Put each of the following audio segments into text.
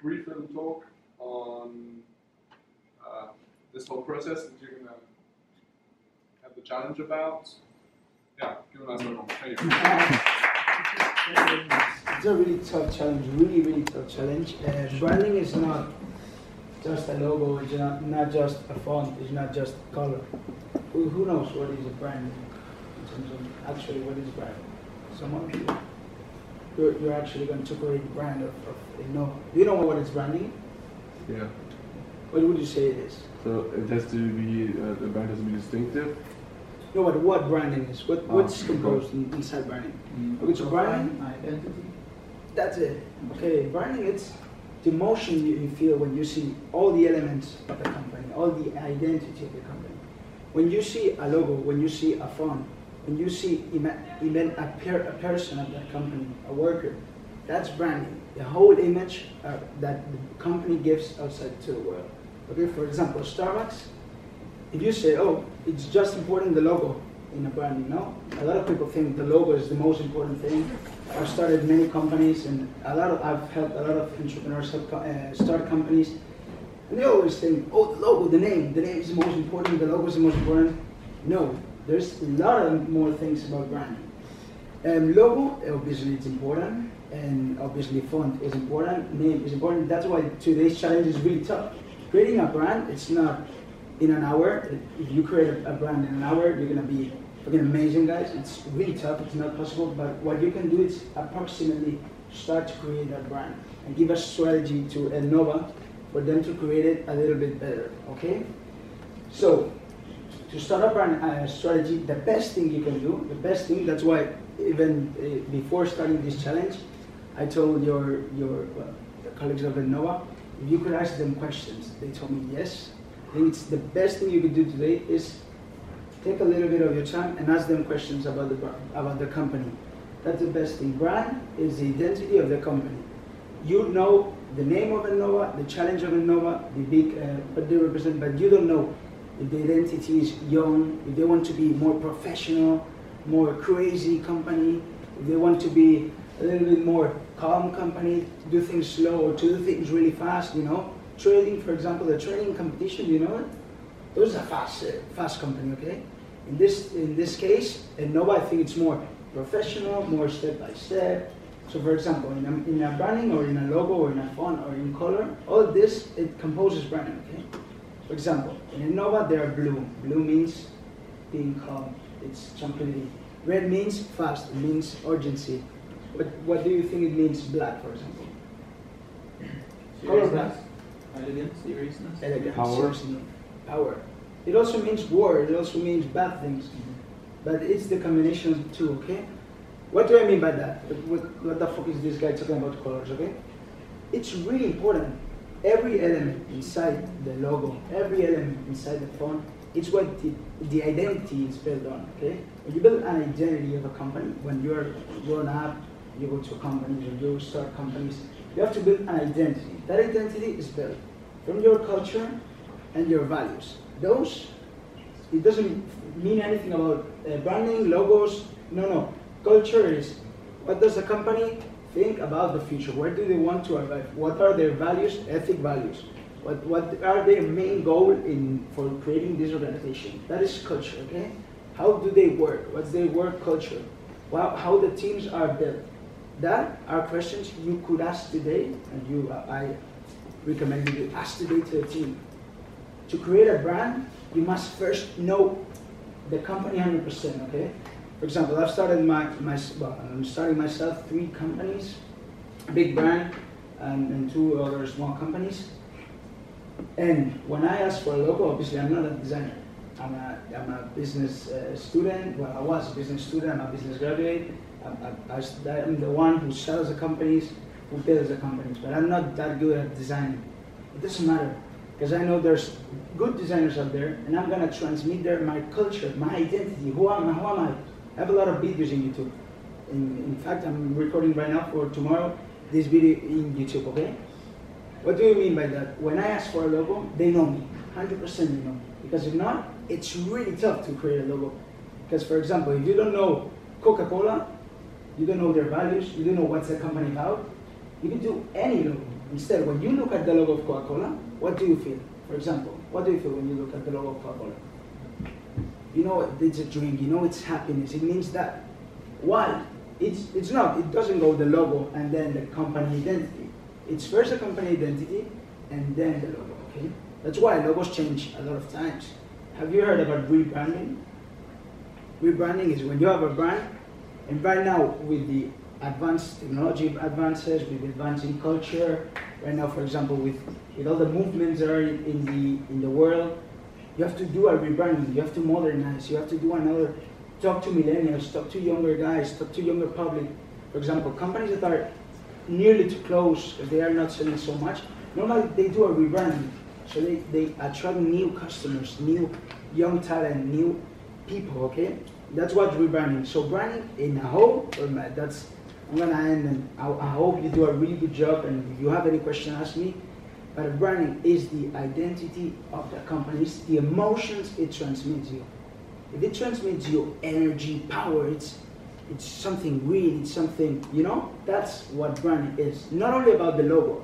brief little talk on uh, this whole process that you're going to have the challenge about. Yeah, give a nice round. Thank you. It's a really tough challenge, really, really tough challenge. Uh, branding is not just a logo, it's not, not just a font, it's not just color. Who, who knows what is a brand in terms of actually what is brand? Someone? You're, you're actually going to create a brand of, of no. Do you know what is branding? Yeah. What would you say it is? So it has to be uh, the brand has to be distinctive. No, but what branding is? What, Ah, what's okay. composed in, inside branding? Which branding? Identity. That's it. Okay, branding it's the emotion you, you feel when you see all the elements of the company, all the identity of the company. When you see a logo, when you see a font, when you see even a, a person of that company, a worker, that's branding. The whole image uh, that the company gives outside to the world. Okay, for example, Starbucks. If you say, oh, it's just important the logo in a branding, no. A lot of people think the logo is the most important thing. I've started many companies, and a lot of I've helped a lot of entrepreneurs help, uh, start companies, and they always think, oh, the logo, the name, the name is the most important, the logo is the most important. No, there's a lot of more things about branding. Um, logo, obviously, it's important, and obviously, font is important, name is important. That's why today's challenge is really tough. Creating a brand, it's not in an hour. If you create a, brand in an hour, you're gonna be fucking amazing, guys. It's really tough. It's not possible. But what you can do is approximately start to create that brand and give a strategy to Elnova for them to create it a little bit better. Okay. So to start a brand uh, strategy, the best thing you can do, the best thing. That's why even uh, before starting this challenge, I told your your the colleagues of Elnova, if you could ask them questions, they told me yes. I think it's the best thing you could do today is take a little bit of your time and ask them questions about the about the company. That's the best thing. Brand is the identity of the company. You know the name of Innova, the challenge of Innova, the big uh, what they represent, but you don't know if the identity is young, if they want to be more professional, more crazy company, if they want to be a little bit more calm company, do things slow or to do things really fast, you know. Trading, for example, the trading competition, you know? Those are fast, fast company, okay? In this in this case, Innova, I think it's more professional, more step by step. So, for example, in a, in a branding or in a logo or in a font or in color, all this it composes branding, okay? For example, in Innova, there are blue. Blue means being calm. Um, it's tranquility. Red means fast. It means urgency. What what do you think it means black, for example? Color black. Seriousness. Elegance, seriousness. Elegance, Power. seriousness, power. It also means war. It also means bad things. Mm-hmm. But it's the combination of two, okay? What do I mean by that? What, what the fuck is this guy talking about colors, okay? It's really important. Every element inside the logo, every element inside the font, it's what the, the identity is built on, okay? When you build an identity of a company, when you're grown up, you go to companies or you start companies, you have to build an identity. That identity is built from your culture and your values. Those, it doesn't mean anything about uh, branding, logos. No, no. Culture is what does the company think about the future? Where do they want to arrive? What are their values, ethic values? What, what are their main goal in for creating this organization? That is culture, okay? How do they work? What's their work culture? Wow, how the teams are built? That are questions you could ask today, and you, uh, I recommend you ask today to the team. To create a brand, you must first know the company 100%, okay? For example, I've started my, my well, I'm starting myself three companies, a big brand, and, and two other small companies. And when I ask for a logo, obviously I'm not a designer. I'm a, I'm a business uh, student. Well, I was a business student. I'm a business graduate. I, I'm the one who sells the companies, who builds the companies. But I'm not that good at designing. It doesn't matter because I know there's good designers out there, and I'm gonna transmit their my culture, my identity. Who am I? Who am I? I have a lot of videos in YouTube. In, in fact, I'm recording right now for tomorrow this video in YouTube. Okay. What do you mean by that? When I ask for a logo, they know me. 100% they know me. Because if not, it's really tough to create a logo. Because, for example, if you don't know Coca Cola, you don't know their values, you don't know what's the company about, you can do any logo. Instead, when you look at the logo of Coca-Cola, what do you feel? For example, what do you feel when you look at the logo of Coca-Cola? You know it's a drink, you know it's happiness. It means that. Why? It's, it's not, it doesn't go the logo and then the company identity. It's first the company identity and then the logo, okay? That's why logos change a lot of times. Have you heard about rebranding? Rebranding is when you have a brand, and right now with the advanced technology advances, with advancing culture, right now, for example, with, with all the movements that are in the in the world, you have to do a rebranding. You have to modernize. You have to do another. Talk to millennials. Talk to younger guys. Talk to younger public. For example, companies that are nearly to close because they are not selling so much. Normally, they do a rebranding, so they, they attract new customers, new young talent, new people. Okay, that's what rebranding. So branding in a whole, that's I'm gonna end, and I, I hope you do a really good job. And if you have any question, ask me. But branding is the identity of the company. It's the emotions it transmits you. If it transmits you energy, power, it's it's something real. It's something you know. That's what branding is. Not only about the logo.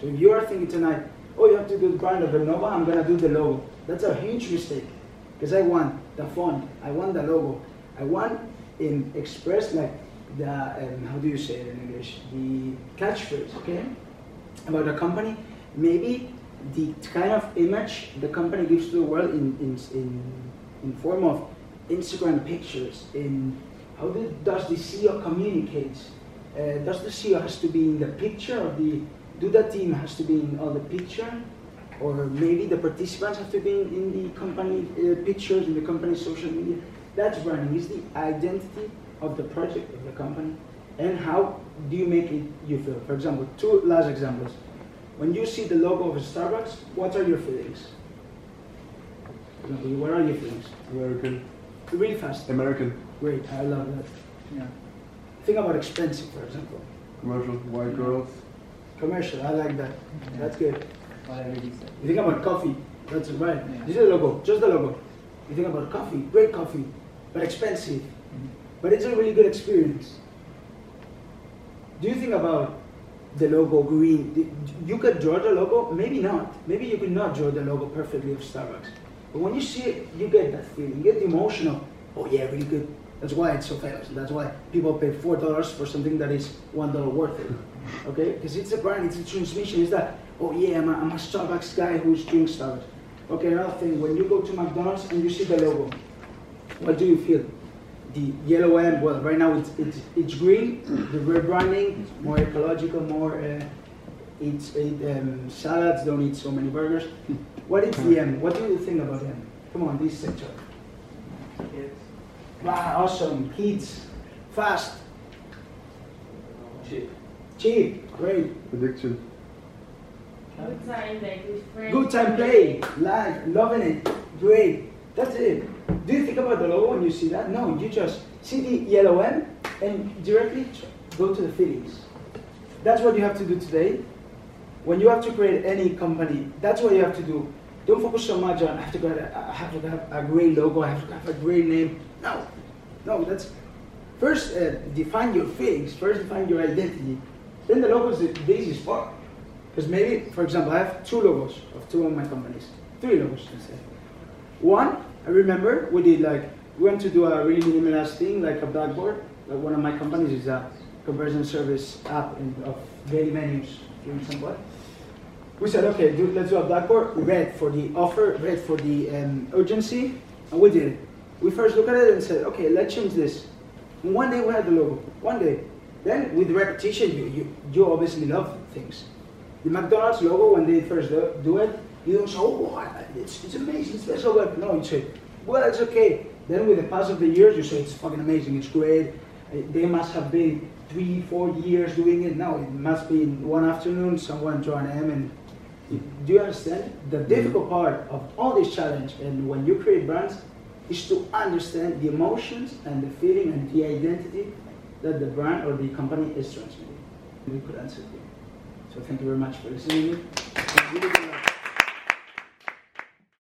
So if you are thinking tonight, oh, you have to do the brand of Lenovo, I'm gonna do the logo. That's a huge mistake. Because I want the font, I want the logo, I want in express like the um, how do you say it in English? The catchphrase, okay, about the company. Maybe the kind of image the company gives to the world in in in, in form of Instagram pictures. In how do, does the CEO communicate? Uh, does the CEO has to be in the picture of the? Do the team has to be in all the picture? Or maybe the participants have to be in, in the company uh, pictures in the company social media. That's branding. Is the identity of the project of the company and how do you make it you feel for example two last examples when you see the logo of starbucks what are your feelings For what are your feelings American. really fast American. great i love that yeah think about expensive for example Commercial. White girls. commercial i like that that's good What I already said. you think about coffee that's right Yeah. this is the logo just the logo you think about coffee great coffee but expensive Mhm. but it's a really good experience. Do you think about the logo green? You could draw the logo, maybe not. Maybe you could not draw the logo perfectly of Starbucks. But when you see it, you get that feeling. You get the emotion oh yeah, really good. That's why it's so famous. That's why people pay four dollars for something that is one dollar worth it. Okay? Because it's a brand, it's a transmission. It's that, oh yeah, I'm a, I'm a Starbucks guy who's drinking Starbucks. Okay, another thing, when you go to McDonald's and you see the logo, what do you feel? The yellow M, well, right now it's, it's, it's green, the rebranding, more ecological, more, uh, it's, it, um, salads, don't eat so many burgers. What is the M? What do you think about M? Come on, this sector. Kids. Wow, awesome, kids, fast, Cheap. cheap, great, Addiction. Good time, like with good time play, live, loving it, great, that's it. Do you think about the logo when you see that? No, you just see the yellow M and directly go to the feelings. That's what you have to do today. When you have to create any company, that's what you have to do. Don't focus so much on I have to. I have to have a great logo. I have to have a great name. No, no. That's first uh, define your feelings. First define your identity. Then the logo is the easiest part. Because maybe, for example, I have two logos of two of my companies. Three logos instead. One, I remember we did like we went to do a really minimalist thing, like a blackboard. Like one of my companies is a conversion service app in, of daily menus in San We said, okay, do, let's do a blackboard. Red for the offer, red for the um, urgency, and we did it. We first looked at it and said, okay, let's change this. And one day we had the logo. One day. Then with repetition, you, you, you obviously love things. The McDonald's logo, when they first do, do it, you don't say, oh, it's, it's amazing, it's special. But no, you say, well, it's okay. Then with the pass of the years, you say, it's fucking amazing, it's great. Uh, They must have been three, four years doing it. No, it must be in one afternoon, someone draw an M and do you understand? The difficult part of all this challenge and when you create brands is to understand the emotions and the feeling and the identity that the brand or the company is transmitting. We could answer you. So thank you very much for listening.